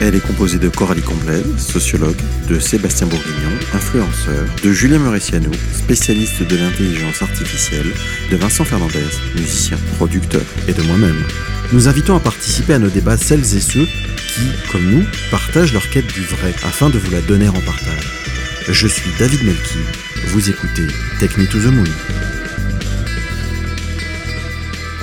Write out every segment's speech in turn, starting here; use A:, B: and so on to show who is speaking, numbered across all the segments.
A: Elle est composée de Coralie Comblet, sociologue, de Sébastien Bourguignon, influenceur, de Julien Mauriciano, spécialiste de l'intelligence artificielle, de Vincent Fernandez, musicien, producteur, et de moi-même. Nous invitons à participer à nos débats celles et ceux qui, comme nous, partagent leur quête du vrai afin de vous la donner en partage. Je suis David Melki, vous écoutez Me to the Moon.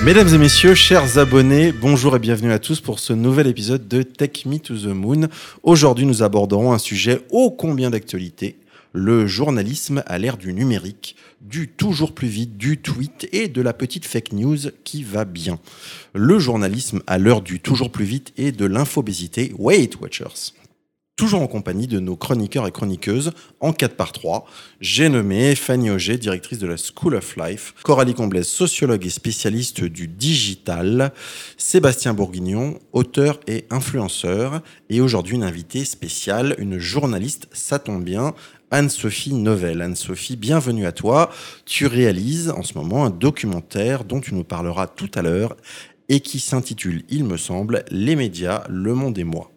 A: Mesdames et messieurs, chers abonnés, bonjour et bienvenue à tous pour ce nouvel épisode de Take Me to the Moon. Aujourd'hui, nous aborderons un sujet ô combien d'actualité, le journalisme à l'ère du numérique, du toujours plus vite, du tweet et de la petite fake news qui va bien. Le journalisme à l'heure du toujours plus vite et de l'infobésité. Wait Watchers toujours en compagnie de nos chroniqueurs et chroniqueuses en 4 par 3. J'ai nommé Fanny Auger, directrice de la School of Life, Coralie Comblaise, sociologue et spécialiste du digital, Sébastien Bourguignon, auteur et influenceur, et aujourd'hui une invitée spéciale, une journaliste, ça tombe bien, Anne-Sophie Novelle. Anne-Sophie, bienvenue à toi. Tu réalises en ce moment un documentaire dont tu nous parleras tout à l'heure et qui s'intitule, il me semble, Les médias, le monde et moi.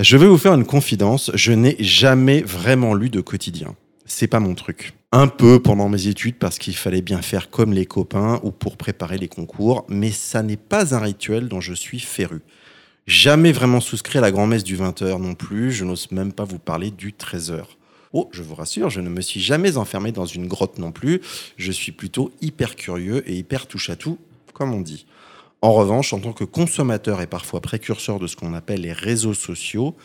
A: Je vais vous faire une confidence, je n'ai jamais vraiment lu de quotidien. C'est pas mon truc. Un peu pendant mes études parce qu'il fallait bien faire comme les copains ou pour préparer les concours, mais ça n'est pas un rituel dont je suis féru. Jamais vraiment souscrit à la grand-messe du 20h non plus, je n'ose même pas vous parler du 13h. Oh, je vous rassure, je ne me suis jamais enfermé dans une grotte non plus, je suis plutôt hyper curieux et hyper touche à tout, comme on dit. En revanche, en tant que consommateur et parfois précurseur de ce qu'on appelle les réseaux sociaux,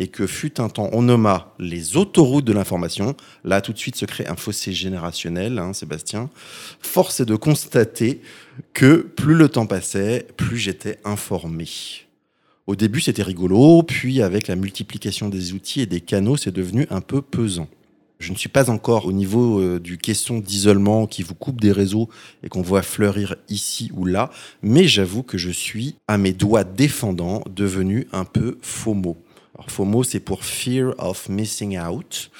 A: et que fut un temps on nomma les autoroutes de l'information, là tout de suite se crée un fossé générationnel, hein, Sébastien, force est de constater que plus le temps passait, plus j'étais informé. Au début c'était rigolo, puis avec la multiplication des outils et des canaux, c'est devenu un peu pesant. Je ne suis pas encore au niveau euh, du caisson d'isolement qui vous coupe des réseaux et qu'on voit fleurir ici ou là, mais j'avoue que je suis, à mes doigts défendants, devenu un peu FOMO. Alors FOMO, c'est pour Fear of Missing Out.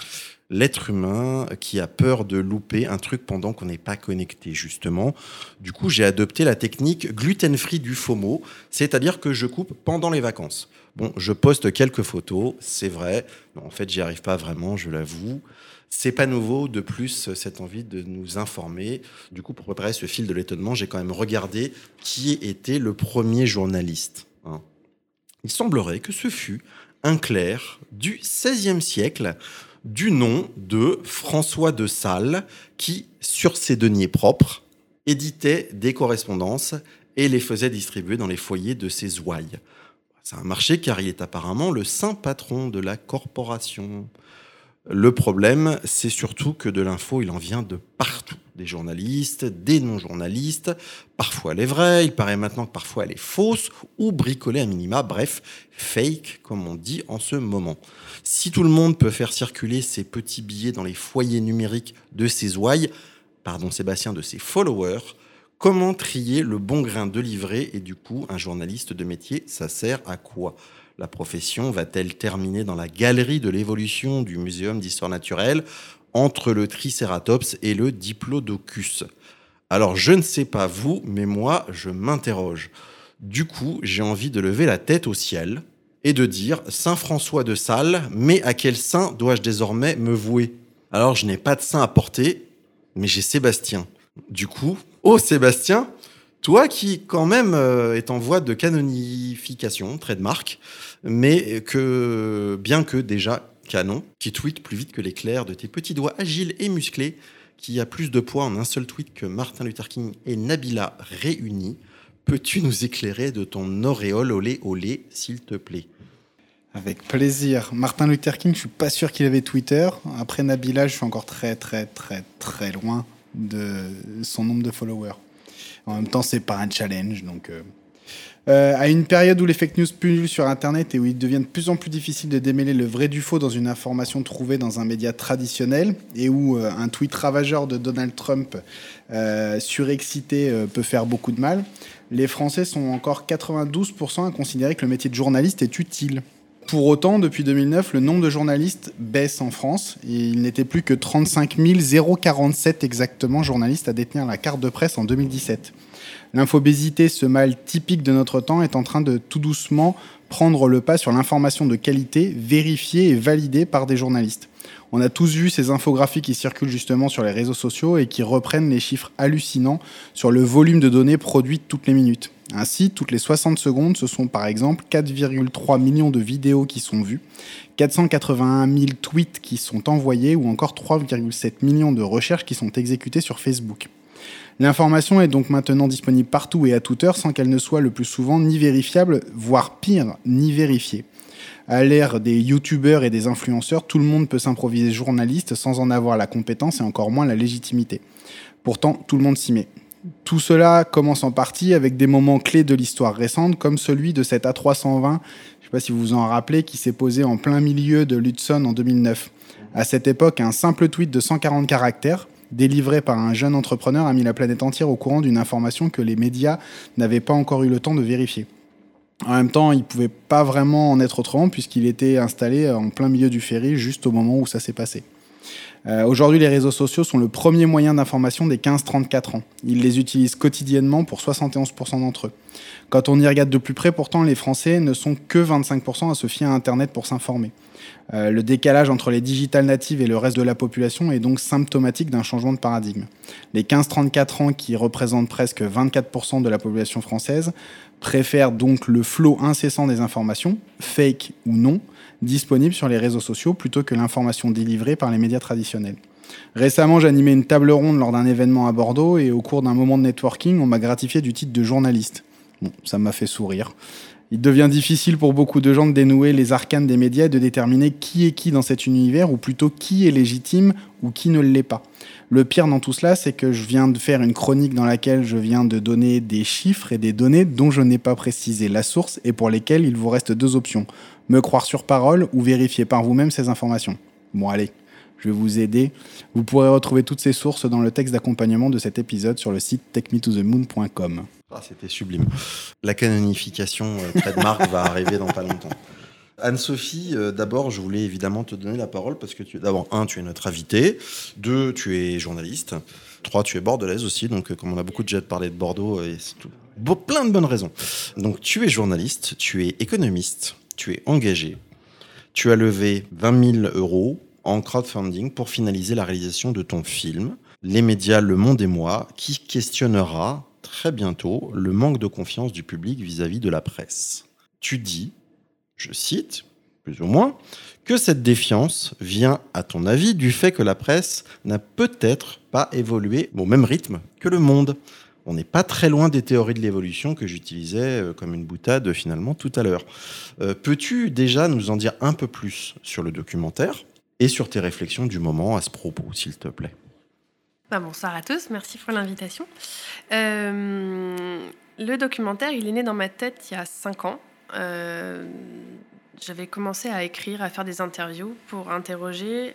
A: L'être humain qui a peur de louper un truc pendant qu'on n'est pas connecté, justement. Du coup, j'ai adopté la technique gluten-free du FOMO, c'est-à-dire que je coupe pendant les vacances. Bon, je poste quelques photos, c'est vrai. en fait, j'y arrive pas vraiment, je l'avoue. C'est pas nouveau. De plus, cette envie de nous informer. Du coup, pour préparer ce fil de l'étonnement, j'ai quand même regardé qui était le premier journaliste. Hein. Il semblerait que ce fut un clerc du XVIe siècle du nom de François de Sales qui, sur ses deniers propres, éditait des correspondances et les faisait distribuer dans les foyers de ses ouailles. C'est un marché car il est apparemment le saint patron de la corporation. Le problème, c'est surtout que de l'info, il en vient de partout. Des journalistes, des non-journalistes, parfois elle est vraie, il paraît maintenant que parfois elle est fausse ou bricolée à minima, bref, fake, comme on dit en ce moment. Si tout le monde peut faire circuler ses petits billets dans les foyers numériques de ses ouailles, pardon Sébastien, de ses followers, comment trier le bon grain de livret et du coup, un journaliste de métier, ça sert à quoi? La profession va-t-elle terminer dans la galerie de l'évolution du Muséum d'histoire naturelle entre le Triceratops et le Diplodocus? Alors je ne sais pas vous, mais moi je m'interroge. Du coup, j'ai envie de lever la tête au ciel et de dire Saint François de Sales, mais à quel saint dois-je désormais me vouer? Alors je n'ai pas de saint à porter, mais j'ai Sébastien. Du coup, oh Sébastien, toi qui quand même euh, est en voie de canonification, trait de marque, mais que, bien que déjà canon, qui tweet plus vite que l'éclair de tes petits doigts agiles et musclés, qui a plus de poids en un seul tweet que Martin Luther King et Nabila réunis, peux-tu nous éclairer de ton auréole olé olé, s'il te plaît?
B: Avec plaisir. Martin Luther King, je suis pas sûr qu'il avait Twitter. Après Nabila, je suis encore très très très très loin de son nombre de followers. En même temps, c'est pas un challenge, donc. Euh, Euh, à une période où les fake news pullulent sur Internet et où il devient de plus en plus difficile de démêler le vrai du faux dans une information trouvée dans un média traditionnel et où euh, un tweet ravageur de Donald Trump surexcité peut faire beaucoup de mal, les Français sont encore 92% à considérer que le métier de journaliste est utile. Pour autant, depuis 2009, le nombre de journalistes baisse en France. Et il n'était plus que 35 047 exactement journalistes à détenir la carte de presse en 2017. L'infobésité, ce mal typique de notre temps, est en train de tout doucement prendre le pas sur l'information de qualité, vérifiée et validée par des journalistes. On a tous vu ces infographies qui circulent justement sur les réseaux sociaux et qui reprennent les chiffres hallucinants sur le volume de données produites toutes les minutes. Ainsi, toutes les 60 secondes, ce sont par exemple 4,3 millions de vidéos qui sont vues, 481 000 tweets qui sont envoyés ou encore 3,7 millions de recherches qui sont exécutées sur Facebook. L'information est donc maintenant disponible partout et à toute heure sans qu'elle ne soit le plus souvent ni vérifiable, voire pire, ni vérifiée. À l'ère des youtubeurs et des influenceurs, tout le monde peut s'improviser journaliste sans en avoir la compétence et encore moins la légitimité. Pourtant, tout le monde s'y met. Tout cela commence en partie avec des moments clés de l'histoire récente, comme celui de cet A320, je ne sais pas si vous vous en rappelez, qui s'est posé en plein milieu de l'Hudson en 2009. À cette époque, un simple tweet de 140 caractères, délivré par un jeune entrepreneur a mis la planète entière au courant d'une information que les médias n'avaient pas encore eu le temps de vérifier. En même temps, il ne pouvait pas vraiment en être autrement puisqu'il était installé en plein milieu du ferry juste au moment où ça s'est passé. Euh, aujourd'hui, les réseaux sociaux sont le premier moyen d'information des 15-34 ans. Ils les utilisent quotidiennement pour 71% d'entre eux. Quand on y regarde de plus près, pourtant, les Français ne sont que 25% à se fier à Internet pour s'informer. Euh, le décalage entre les digitales natives et le reste de la population est donc symptomatique d'un changement de paradigme. Les 15-34 ans, qui représentent presque 24% de la population française, préfèrent donc le flot incessant des informations, fake ou non, disponibles sur les réseaux sociaux plutôt que l'information délivrée par les médias traditionnels. Récemment, j'animais une table ronde lors d'un événement à Bordeaux et au cours d'un moment de networking, on m'a gratifié du titre de journaliste. Bon, ça m'a fait sourire. Il devient difficile pour beaucoup de gens de dénouer les arcanes des médias et de déterminer qui est qui dans cet univers, ou plutôt qui est légitime ou qui ne l'est pas. Le pire dans tout cela, c'est que je viens de faire une chronique dans laquelle je viens de donner des chiffres et des données dont je n'ai pas précisé la source et pour lesquelles il vous reste deux options. Me croire sur parole ou vérifier par vous-même ces informations. Bon allez, je vais vous aider. Vous pourrez retrouver toutes ces sources dans le texte d'accompagnement de cet épisode sur le site techmetothemoon.com.
A: Ah, c'était sublime. La canonification euh, trademark va arriver dans pas longtemps. Anne-Sophie, euh, d'abord, je voulais évidemment te donner la parole parce que, tu, d'abord, un, tu es notre invitée. Deux, tu es journaliste. Trois, tu es bordelaise aussi. Donc, euh, comme on a beaucoup déjà parlé de Bordeaux, et c'est tout, plein de bonnes raisons. Donc, tu es journaliste, tu es économiste, tu es engagé. Tu as levé 20 000 euros en crowdfunding pour finaliser la réalisation de ton film, Les médias, le monde et moi, qui questionnera très bientôt le manque de confiance du public vis-à-vis de la presse. Tu dis, je cite, plus ou moins, que cette défiance vient, à ton avis, du fait que la presse n'a peut-être pas évolué au même rythme que le monde. On n'est pas très loin des théories de l'évolution que j'utilisais euh, comme une boutade finalement tout à l'heure. Euh, peux-tu déjà nous en dire un peu plus sur le documentaire et sur tes réflexions du moment à ce propos, s'il te plaît?
C: Bah, bonsoir à tous, merci pour l'invitation. Euh, le documentaire, il est né dans ma tête il y a cinq ans. Euh, j'avais commencé à écrire, à faire des interviews pour interroger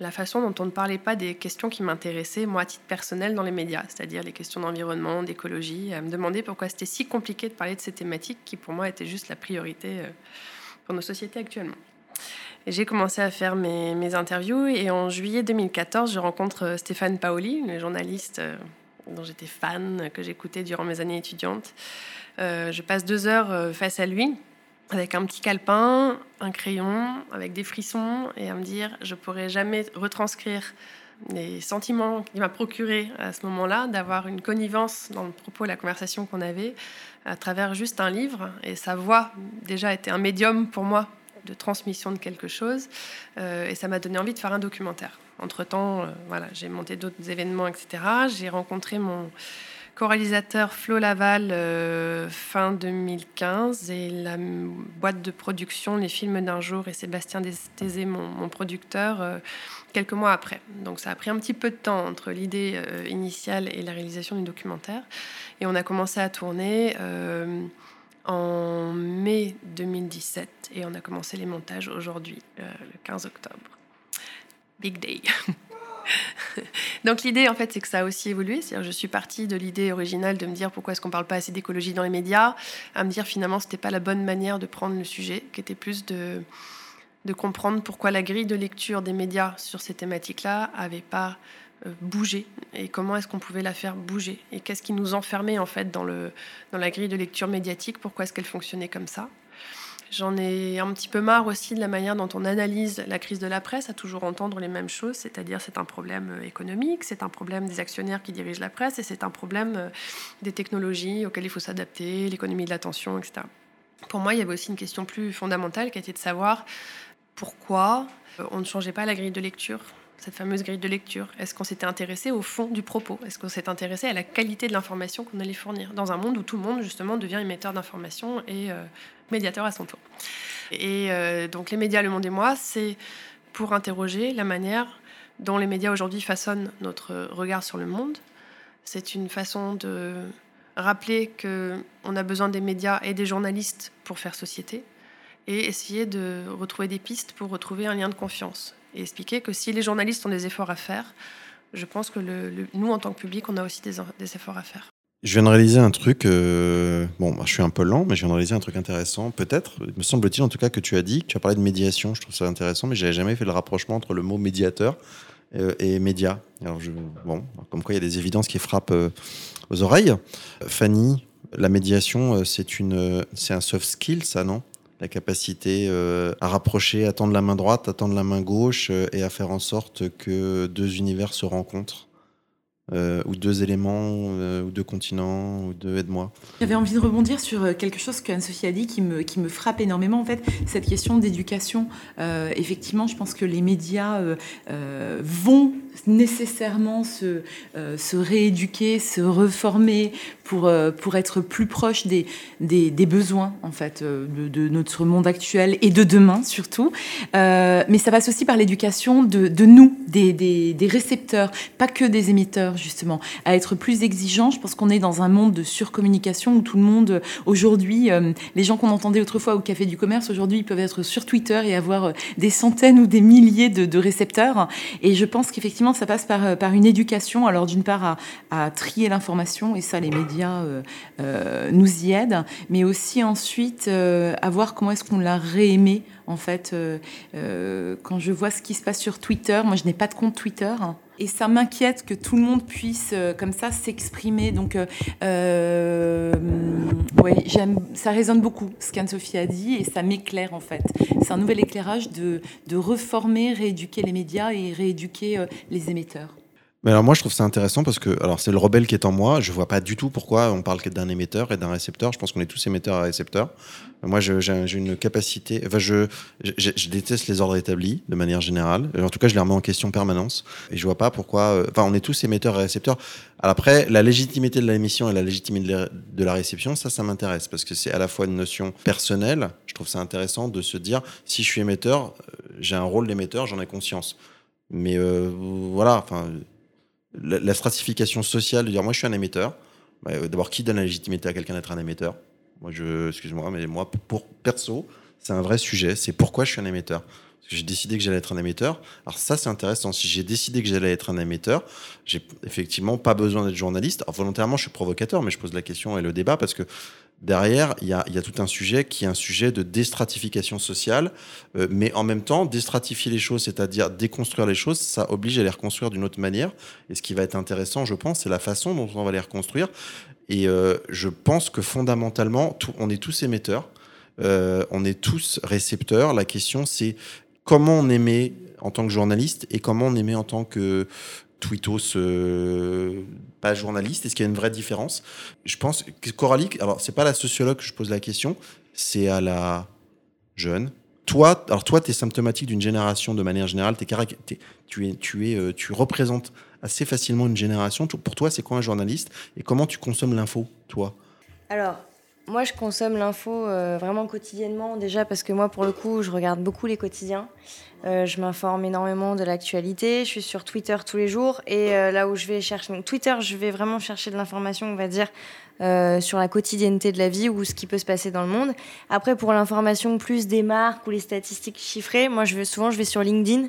C: la façon dont on ne parlait pas des questions qui m'intéressaient, moi, à titre personnel, dans les médias, c'est-à-dire les questions d'environnement, d'écologie, à me demander pourquoi c'était si compliqué de parler de ces thématiques qui, pour moi, étaient juste la priorité euh, pour nos sociétés actuellement. J'ai commencé à faire mes, interviews et en juillet 2014, je rencontre euh, Stéphane Paoli, le journaliste dont j'étais fan, que j'écoutais durant mes années étudiantes. Euh, je passe deux heures face à lui avec un petit calepin, un crayon, avec des frissons et à me dire je pourrais jamais retranscrire les sentiments qu'il m'a procuré à ce moment-là, d'avoir une connivence dans le propos la conversation qu'on avait à travers juste un livre. Et sa voix déjà était un médium pour moi de transmission de quelque chose. Euh, et ça m'a donné envie de faire un documentaire. Entre-temps, euh, voilà, j'ai monté d'autres événements, etc. J'ai rencontré mon co-réalisateur Flo Laval euh, fin 2015 et la boîte de production Les Films d'un jour et Sébastien Destézé, mon, producteur, euh, quelques mois après. Donc ça a pris un petit peu de temps entre l'idée euh, initiale et la réalisation du documentaire. Et on a commencé à tourner en mai 2017 et on a commencé les montages aujourd'hui, le 15 octobre. Big day. Donc l'idée, en fait, c'est que ça a aussi évolué. C'est-à-dire, je suis partie de l'idée originale de me dire pourquoi est-ce qu'on parle pas assez d'écologie dans les médias, à me dire finalement c'était pas la bonne manière de prendre le sujet, qui était plus de de comprendre pourquoi la grille de lecture des médias sur ces thématiques-là avait pas euh, bougé et comment est-ce qu'on pouvait la faire bouger et qu'est-ce qui nous enfermait en fait dans le dans la grille de lecture médiatique, pourquoi est-ce qu'elle fonctionnait comme ça. J'en ai un petit peu marre aussi de la manière dont on analyse la crise de la presse, à toujours entendre les mêmes choses, c'est-à-dire c'est un problème euh, économique, c'est un problème des actionnaires qui dirigent la presse et c'est un problème euh, des technologies auxquelles il faut s'adapter, l'économie de l'attention, etc. Pour moi, il y avait aussi une question plus fondamentale qui était de savoir pourquoi euh, on ne changeait pas la grille de lecture cette fameuse grille de lecture Est-ce qu'on s'était intéressé au fond du propos? Est-ce qu'on s'est intéressé à la qualité de l'information qu'on allait fournir? Dans un monde où tout le monde, justement, devient émetteur d'informations et euh, médiateur à son tour. Et euh, donc, les médias, le monde et moi, c'est pour interroger la manière dont les médias aujourd'hui façonnent notre regard sur le monde. C'est une façon de rappeler qu'on a besoin des médias et des journalistes pour faire société et essayer de retrouver des pistes pour retrouver un lien de confiance et expliquer que si les journalistes ont des efforts à faire, je pense que nous, en tant que public, on a aussi des, efforts à faire.
A: Je viens de réaliser un truc, euh, bon, bah, je suis un peu lent, mais je viens de réaliser un truc intéressant, peut-être, me semble-t-il en tout cas que tu as dit, tu as parlé de médiation, je trouve ça intéressant, mais j'avais jamais fait le rapprochement entre le mot médiateur euh, et média. Bon, comme quoi il y a des évidences qui frappent euh, aux oreilles. Fanny, la médiation, c'est une, c'est un soft skill, ça, non? La capacité euh, à rapprocher, à tendre la main droite, à tendre la main gauche euh, et à faire en sorte que deux univers se rencontrent. Euh, ou deux éléments, ou deux continents, ou deux aide-moi.
D: J'avais envie de rebondir sur quelque chose qu'Anne-Sophie a dit qui me, qui me frappe énormément, en fait, cette question d'éducation. effectivement, je pense que les médias vont nécessairement se, euh, se rééduquer, se reformer pour, euh, pour être plus proche des, des, besoins en fait euh, de, notre monde actuel et de demain surtout. mais ça passe aussi par l'éducation de, de, nous, des, des, des, récepteurs, pas que des émetteurs justement, à être plus exigeants. Je pense qu'on est dans un monde de surcommunication où tout le monde aujourd'hui, les gens qu'on entendait autrefois au café du commerce, aujourd'hui ils peuvent être sur Twitter et avoir des centaines ou des milliers de, de récepteurs. Et je pense qu'effectivement ça passe par, euh, par une éducation. Alors, d'une part, à, trier l'information, et ça, les médias euh, euh, nous y aident, mais aussi ensuite à voir comment est-ce qu'on l'a réaimé. En fait, quand je vois ce qui se passe sur Twitter, moi, je n'ai pas de compte Twitter. Et ça m'inquiète que tout le monde puisse comme ça s'exprimer. Donc, ouais, j'aime, ça résonne beaucoup ce qu'Anne-Sophie a dit et ça m'éclaire en fait. C'est un nouvel éclairage de, de reformer, rééduquer les médias et rééduquer les émetteurs.
A: Mais alors moi je trouve ça intéressant parce que alors c'est le rebelle qui est en moi. Je vois pas du tout pourquoi on parle d'un émetteur et d'un récepteur. Je pense qu'on est tous émetteurs et récepteurs. Moi j'ai une capacité. Enfin je, je, déteste les ordres établis de manière générale. En tout cas je les remets en question en permanence et je vois pas pourquoi. Euh, enfin on est tous émetteurs et récepteurs. Alors après la légitimité de l'émission et la légitimité de la réception ça ça m'intéresse parce que c'est à la fois une notion personnelle. Je trouve ça intéressant de se dire si je suis émetteur euh, j'ai un rôle d'émetteur j'en ai conscience. Mais euh, voilà enfin la, stratification sociale de dire moi je suis un émetteur. Bah, euh, d'abord, qui donne la légitimité à quelqu'un d'être un émetteur? Moi, je, excuse-moi, mais moi, pour perso, c'est un vrai sujet. C'est pourquoi je suis un émetteur. J'ai décidé que j'allais être un émetteur. Alors ça, c'est intéressant. Si j'ai décidé que j'allais être un émetteur, j'ai effectivement pas besoin d'être journaliste. Alors volontairement, je suis provocateur, mais je pose la question et le débat parce que derrière, il y a, tout un sujet qui est un sujet de déstratification sociale, euh, mais en même temps, déstratifier les choses, c'est-à-dire déconstruire les choses, ça oblige à les reconstruire d'une autre manière. Et ce qui va être intéressant, je pense, c'est la façon dont on va les reconstruire. Et euh, je pense que fondamentalement, on est tous émetteurs, euh, on est tous récepteurs. La question, c'est comment on émet en tant que journaliste et comment on émet en tant que tweetos euh, pas journaliste Est-ce qu'il y a une vraie différence? Je pense que Coralie, alors c'est pas la sociologue que je pose la question, c'est à la jeune. Toi, alors toi, tu es symptomatique d'une génération de manière générale. Es, tu, es, tu, es, euh, tu représentes assez facilement une génération. Pour toi, c'est quoi un journaliste? Et comment tu consommes l'info, toi?
E: Alors, moi, je consomme l'info euh, vraiment quotidiennement, déjà parce que moi, pour le coup, je regarde beaucoup les quotidiens. Euh, je m'informe énormément de l'actualité. Je suis sur Twitter tous les jours. Et euh, là où je vais chercher. Donc, Twitter, je vais vraiment chercher de l'information, on va dire, sur la quotidienneté de la vie ou ce qui peut se passer dans le monde. Après, pour l'information plus des marques ou les statistiques chiffrées, moi, je vais, souvent, je vais sur LinkedIn.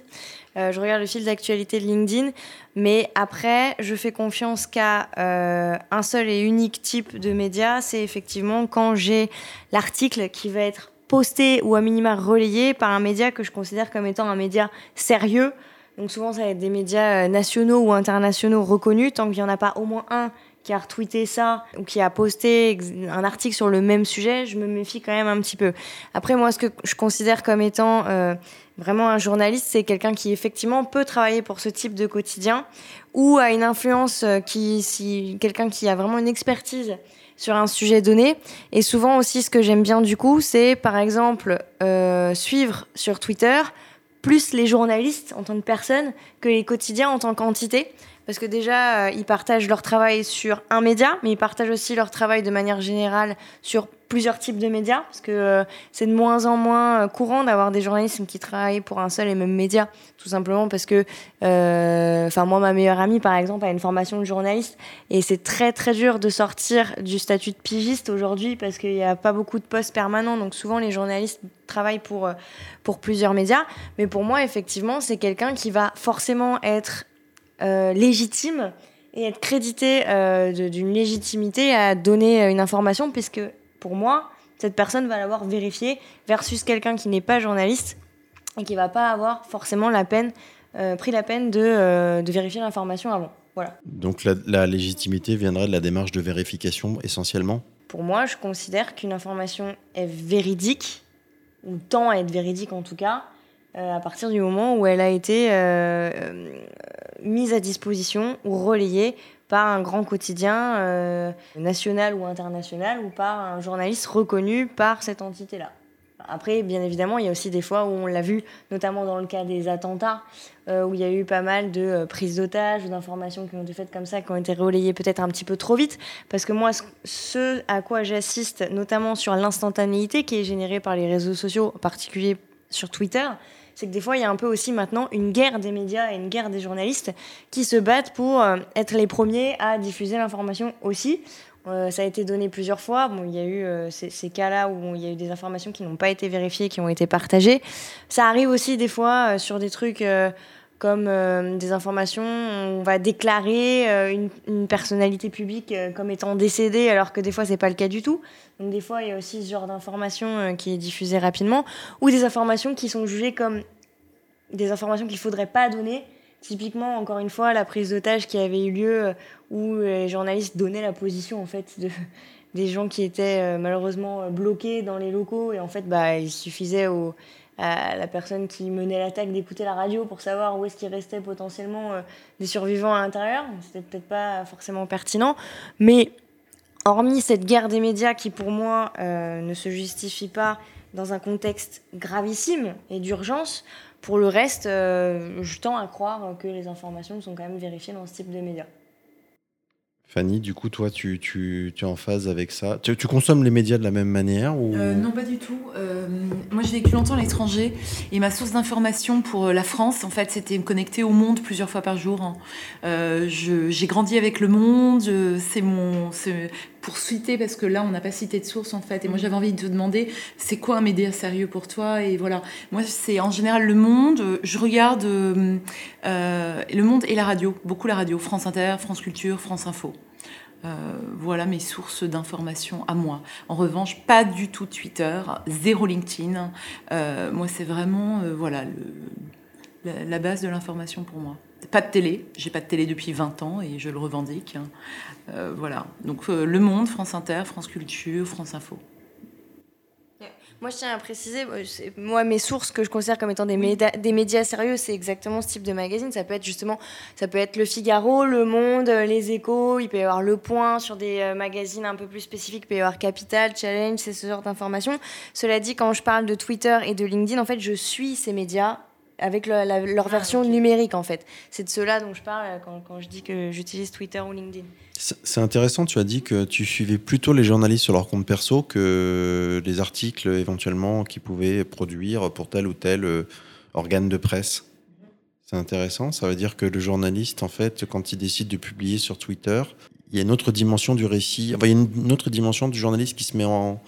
E: Euh, je regarde le fil d'actualité de LinkedIn, mais après, je fais confiance qu'à euh, un seul et unique type de média, c'est effectivement quand j'ai l'article qui va être posté ou à minima relayé par un média que je considère comme étant un média sérieux. Donc souvent, ça va être des médias euh, nationaux ou internationaux reconnus, tant qu'il n'y en a pas au moins un qui a retweeté ça ou qui a posté un article sur le même sujet, je me méfie quand même un petit peu. Après, moi, ce que je considère comme étant Vraiment, un journaliste, c'est quelqu'un qui effectivement peut travailler pour ce type de quotidien ou a une influence euh, qui, si quelqu'un qui a vraiment une expertise sur un sujet donné. Et souvent aussi, ce que j'aime bien du coup, c'est par exemple euh, suivre sur Twitter plus les journalistes en tant que personne que les quotidiens en tant qu'entité. Parce que déjà, euh, ils partagent leur travail sur un média, mais ils partagent aussi leur travail de manière générale sur plusieurs types de médias, parce que euh, c'est de moins en moins euh, courant d'avoir des journalistes qui travaillent pour un seul et même média, tout simplement parce que, enfin moi, ma meilleure amie, par exemple, a une formation de journaliste, et c'est très très dur de sortir du statut de pigiste aujourd'hui, parce qu'il n'y a pas beaucoup de postes permanents, donc souvent les journalistes travaillent pour, pour plusieurs médias, mais pour moi, effectivement, c'est quelqu'un qui va forcément être légitime et être crédité euh, d'une légitimité à donner euh, une information, puisque pour moi, cette personne va l'avoir vérifiée versus quelqu'un qui n'est pas journaliste et qui va pas avoir forcément la peine, pris la peine de, de vérifier l'information avant. Voilà.
A: Donc la, la, légitimité viendrait de la démarche de vérification essentiellement?
E: Pour moi, je considère qu'une information est véridique, ou tend à être véridique en tout cas, à partir du moment où elle a été mise à disposition ou relayée par un grand quotidien euh, national ou international ou par un journaliste reconnu par cette entité-là. Après, bien évidemment, il y a aussi des fois où on l'a vu, notamment dans le cas des attentats, euh, où il y a eu pas mal de euh, prises d'otages ou d'informations qui ont été faites comme ça, qui ont été relayées peut-être un petit peu trop vite. Parce que moi, ce à quoi j'assiste, notamment sur l'instantanéité qui est générée par les réseaux sociaux, en particulier sur Twitter, c'est que des fois, il y a un peu aussi maintenant une guerre des médias et une guerre des journalistes qui se battent pour euh, être les premiers à diffuser l'information aussi. Euh, ça a été donné plusieurs fois. Bon, il y a eu euh, ces, cas-là où il y a eu des informations qui n'ont pas été vérifiées, qui ont été partagées. Ça arrive aussi des fois sur des trucs comme euh, des informations, on va déclarer euh, une, personnalité publique euh, comme étant décédée, alors que des fois, c'est pas le cas du tout. Donc, des fois, il y a aussi ce genre d'information qui est diffusée rapidement, ou des informations qui sont jugées comme des informations qu'il faudrait pas donner. Typiquement, encore une fois, la prise d'otage qui avait eu lieu, où les journalistes donnaient la position, en fait, de, des gens qui étaient malheureusement bloqués dans les locaux, et en fait, bah, il suffisait aux à la personne qui menait l'attaque d'écouter la radio pour savoir où est-ce qu'il restait potentiellement euh, des survivants à l'intérieur. C'était peut-être pas forcément pertinent. Mais hormis cette guerre des médias qui, pour moi, euh, ne se justifie pas dans un contexte gravissime et d'urgence, pour le reste, euh, je tends à croire que les informations sont quand même vérifiées dans ce type de médias.
A: Fanny, du coup, toi, tu, tu, tu es en phase avec ça tu, consommes les médias de la même manière ou...
D: Euh, non, pas du tout. Euh, moi, j'ai vécu longtemps à l'étranger et ma source d'information pour euh, la France, en fait, c'était me connecter au monde plusieurs fois par jour. Hein. j'ai grandi avec le monde, c'est mon... Pour citer, parce que là, on n'a pas cité de source, en fait. Et moi, j'avais envie de te demander, c'est quoi un média sérieux pour toi? Et voilà. Moi, c'est en général le monde. Je regarde le monde et la radio, beaucoup la radio. France Inter, France Culture, France Info. Euh, voilà mes sources d'informations à moi. En revanche, pas du tout Twitter, zéro LinkedIn. Euh, moi, c'est vraiment euh, voilà la, base de l'information pour moi. Pas de télé, j'ai pas de télé depuis 20 ans et je le revendique. voilà. Donc Le Monde, France Inter, France Culture, France Info.
E: Moi, je tiens à préciser, moi, mes sources que je considère comme étant des, médias, des médias sérieux, c'est exactement ce type de magazine. Ça peut être justement, ça peut être Le Figaro, Le Monde, Les Échos, il peut y avoir Le Point sur des euh, magazines un peu plus spécifiques, il peut y avoir Capital, Challenge, c'est ce genre d'informations. Cela dit, quand je parle de Twitter et de LinkedIn, en fait, je suis ces médias avec leur ah, version numérique en fait. C'est de cela dont je parle quand, quand je dis que j'utilise Twitter ou LinkedIn.
A: C'est intéressant, tu as dit que tu suivais plutôt les journalistes sur leur compte perso que les articles éventuellement qu'ils pouvaient produire pour tel ou tel euh, organe de presse. C'est intéressant, ça veut dire que le journaliste, en fait, quand il décide de publier sur Twitter, il y a une autre dimension du récit, enfin, il y a une autre dimension du journaliste qui se met en,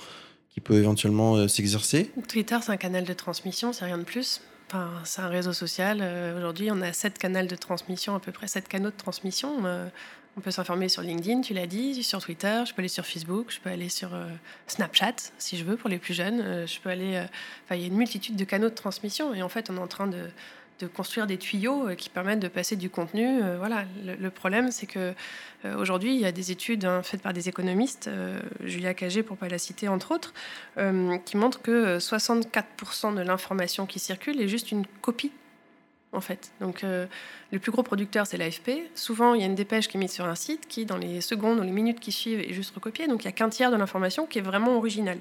A: qui peut éventuellement euh, s'exercer.
C: Twitter, c'est un canal de transmission, c'est rien de plus. Enfin, c'est un réseau social. Euh, aujourd'hui, on a sept canaux de transmission, à peu près sept canaux de transmission. On peut s'informer sur LinkedIn, tu l'as dit, sur Twitter, je peux aller sur Facebook, je peux aller sur euh, Snapchat, si je veux, pour les plus jeunes. Euh, je peux aller. Euh, enfin, il y a une multitude de canaux de transmission et en fait, on est en train de, construire des tuyaux qui permettent de passer du contenu. voilà. Le, problème, c'est que aujourd'hui, il y a des études hein, faites par des économistes, Julia Cagé pour pas la citer entre autres, qui montrent que 64% de l'information qui circule est juste une copie en fait. Donc, euh, le plus gros producteur, c'est l'AFP. Souvent, il y a une dépêche qui est mise sur un site qui, dans les secondes ou les minutes qui suivent, est juste recopiée. Donc, il n'y a qu'un tiers de l'information qui est vraiment originale.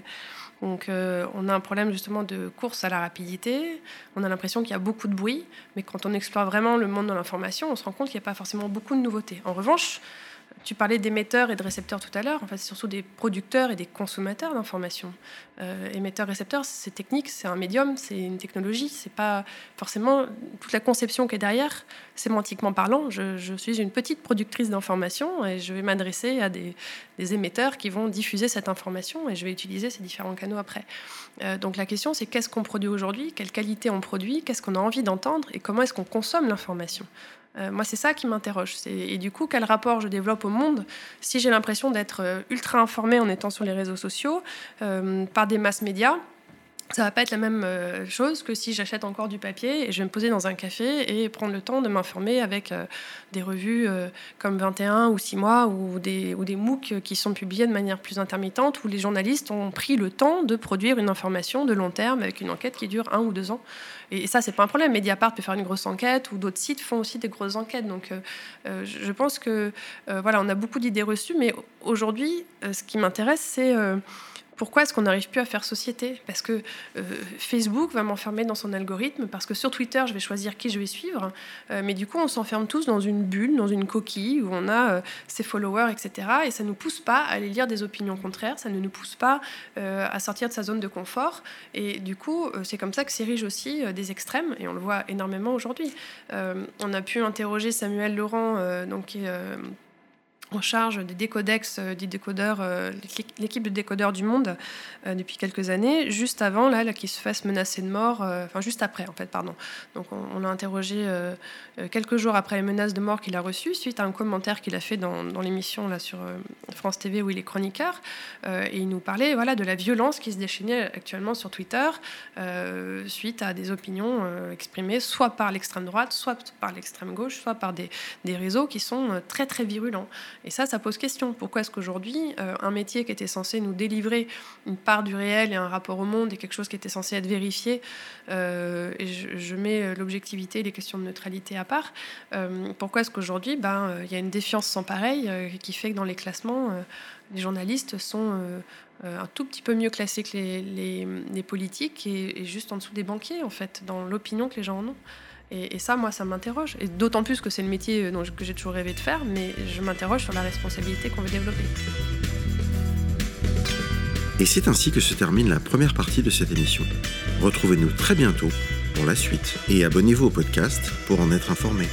C: Donc, euh, on a un problème justement de course à la rapidité. On a l'impression qu'il y a beaucoup de bruit, mais quand on explore vraiment le monde de l'information, on se rend compte qu'il n'y a pas forcément beaucoup de nouveautés. En revanche, tu parlais d'émetteurs et de récepteurs tout à l'heure. En fait, c'est surtout des producteurs et des consommateurs d'informations. Euh, émetteur-récepteur, c'est technique, c'est un médium, c'est une technologie. C'est pas forcément toute la conception qui est derrière. Sémantiquement parlant, je, suis une petite productrice d'informations et je vais m'adresser à des, émetteurs qui vont diffuser cette information et je vais utiliser ces différents canaux après. Euh, donc la question, c'est qu'est-ce qu'on produit aujourd'hui, quelle qualité on produit, qu'est-ce qu'on a envie d'entendre? Et comment est-ce qu'on consomme l'information? Euh, moi, c'est ça qui m'interroge. Et du coup, quel rapport je développe au monde si j'ai l'impression d'être euh, ultra informée en étant sur les réseaux sociaux euh, par des masses médias ça va pas être la même euh, chose que si j'achète encore du papier et je vais me poser dans un café et prendre le temps de m'informer avec euh, des revues euh, comme 21 ou 6 mois ou des, ou des MOOC qui sont publiés de manière plus intermittente où les journalistes ont pris le temps de produire une information de long terme avec une enquête qui dure un ou deux ans. Et ça, c'est pas un problème. Mediapart peut faire une grosse enquête ou d'autres sites font aussi des grosses enquêtes. Donc je pense que voilà, on a beaucoup d'idées reçues, mais aujourd'hui, ce qui m'intéresse, c'est pourquoi est-ce qu'on n'arrive plus à faire société? Parce que euh, Facebook va m'enfermer dans son algorithme, parce que sur Twitter, je vais choisir qui je vais suivre, euh, mais du coup, on s'enferme tous dans une bulle, dans une coquille, où on a euh, ses followers, etc. Et ça ne nous pousse pas à aller lire des opinions contraires, ça ne nous pousse pas à sortir de sa zone de confort. Et du coup, c'est comme ça que s'érigent aussi des extrêmes, et on le voit énormément aujourd'hui. on a pu interroger Samuel Laurent, donc, en charge des décodex, euh, des décodeurs, euh, l'équipe de décodeurs du monde euh, depuis quelques années, juste avant là, qu'il se fasse menacer de mort, enfin juste après en fait, pardon. Donc on, l'a interrogé quelques jours après les menaces de mort qu'il a reçues, suite à un commentaire qu'il a fait dans, dans l'émission là sur France TV où il est chroniqueur, et il nous parlait voilà de la violence qui se déchaînait actuellement sur Twitter suite à des opinions exprimées soit par l'extrême droite, soit par l'extrême gauche, soit par des, des réseaux qui sont très très virulents. Et ça, ça pose question. Pourquoi est-ce qu'aujourd'hui, euh, un métier qui était censé nous délivrer une part du réel et un rapport au monde et quelque chose qui était censé être vérifié, euh, et je, mets l'objectivité et les questions de neutralité à part, euh, pourquoi est-ce qu'aujourd'hui, ben, il y a une défiance sans pareil qui fait que dans les classements, les journalistes sont un tout petit peu mieux classés que les, politiques et, et, juste en dessous des banquiers, en fait, dans l'opinion que les gens en ont. Et, ça, moi, ça m'interroge. Et d'autant plus que c'est le métier euh, que j'ai toujours rêvé de faire, mais je m'interroge sur la responsabilité qu'on veut développer.
A: Et c'est ainsi que se termine la première partie de cette émission. Retrouvez-nous très bientôt pour la suite et abonnez-vous au podcast pour en être informé.